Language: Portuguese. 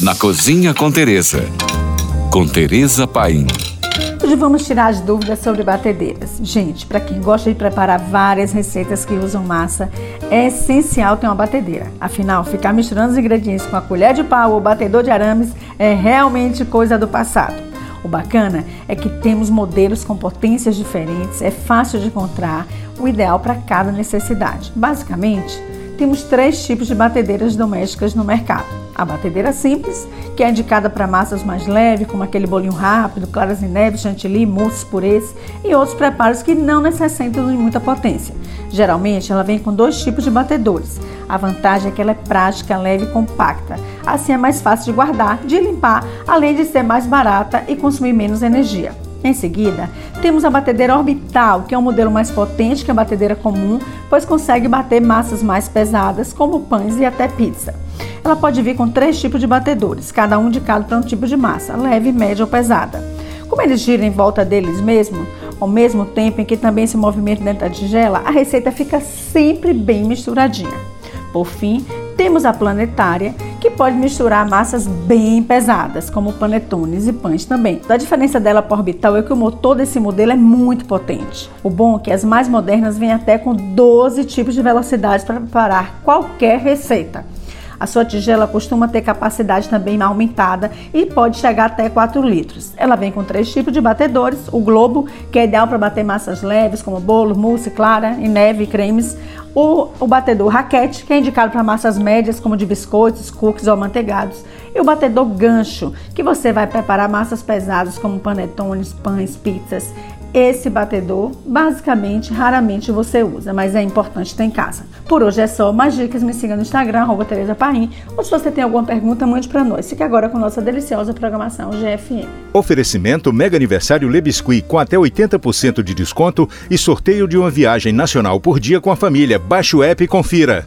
Na Cozinha com Tereza. Com Tereza Paim. Hoje vamos tirar as dúvidas sobre batedeiras. Gente, para quem gosta de preparar várias receitas que usam massa, é essencial ter uma batedeira. Afinal, ficar misturando os ingredientes com a colher de pau ou batedor de arames é realmente coisa do passado. O bacana é que temos modelos com potências diferentes, é fácil de encontrar, o ideal para cada necessidade. Basicamente, temos três tipos de batedeiras domésticas no mercado a batedeira simples, que é indicada para massas mais leves, como aquele bolinho rápido, claras em neve, chantilly, mousses, purês e outros preparos que não necessitam de muita potência. Geralmente, ela vem com dois tipos de batedores. A vantagem é que ela é prática, leve e compacta. Assim é mais fácil de guardar, de limpar, além de ser mais barata e consumir menos energia. Em seguida, temos a batedeira orbital, que é um modelo mais potente que a batedeira comum, pois consegue bater massas mais pesadas, como pães e até pizza. Ela pode vir com três tipos de batedores, cada um indicado para um tipo de massa, leve, média ou pesada. Como eles giram em volta deles mesmos, ao mesmo tempo em que também se movimenta dentro da tigela, a receita fica sempre bem misturadinha. Por fim, temos a planetária, que pode misturar massas bem pesadas, como panetones e pães também. A diferença dela para orbital é que o motor desse modelo é muito potente. O bom é que as mais modernas vêm até com 12 tipos de velocidade para preparar qualquer receita. A sua tigela costuma ter capacidade também aumentada e pode chegar até 4 litros. Ela vem com três tipos de batedores: o globo, que é ideal para bater massas leves, como bolo, mousse, clara e neve cremes. O, o batedor raquete, que é indicado para massas médias, como de biscoitos, cookies ou manteigados. E o batedor gancho, que você vai preparar massas pesadas, como panetones, pães, pizzas esse batedor, basicamente, raramente você usa, mas é importante ter em casa. Por hoje é só. Mais dicas, me siga no Instagram, arroba Tereza Paim. Ou se você tem alguma pergunta, mande para nós. Fique agora com nossa deliciosa programação GFM. Oferecimento Mega Aniversário Le Biscuit com até 80% de desconto e sorteio de uma viagem nacional por dia com a família. Baixe o app e confira.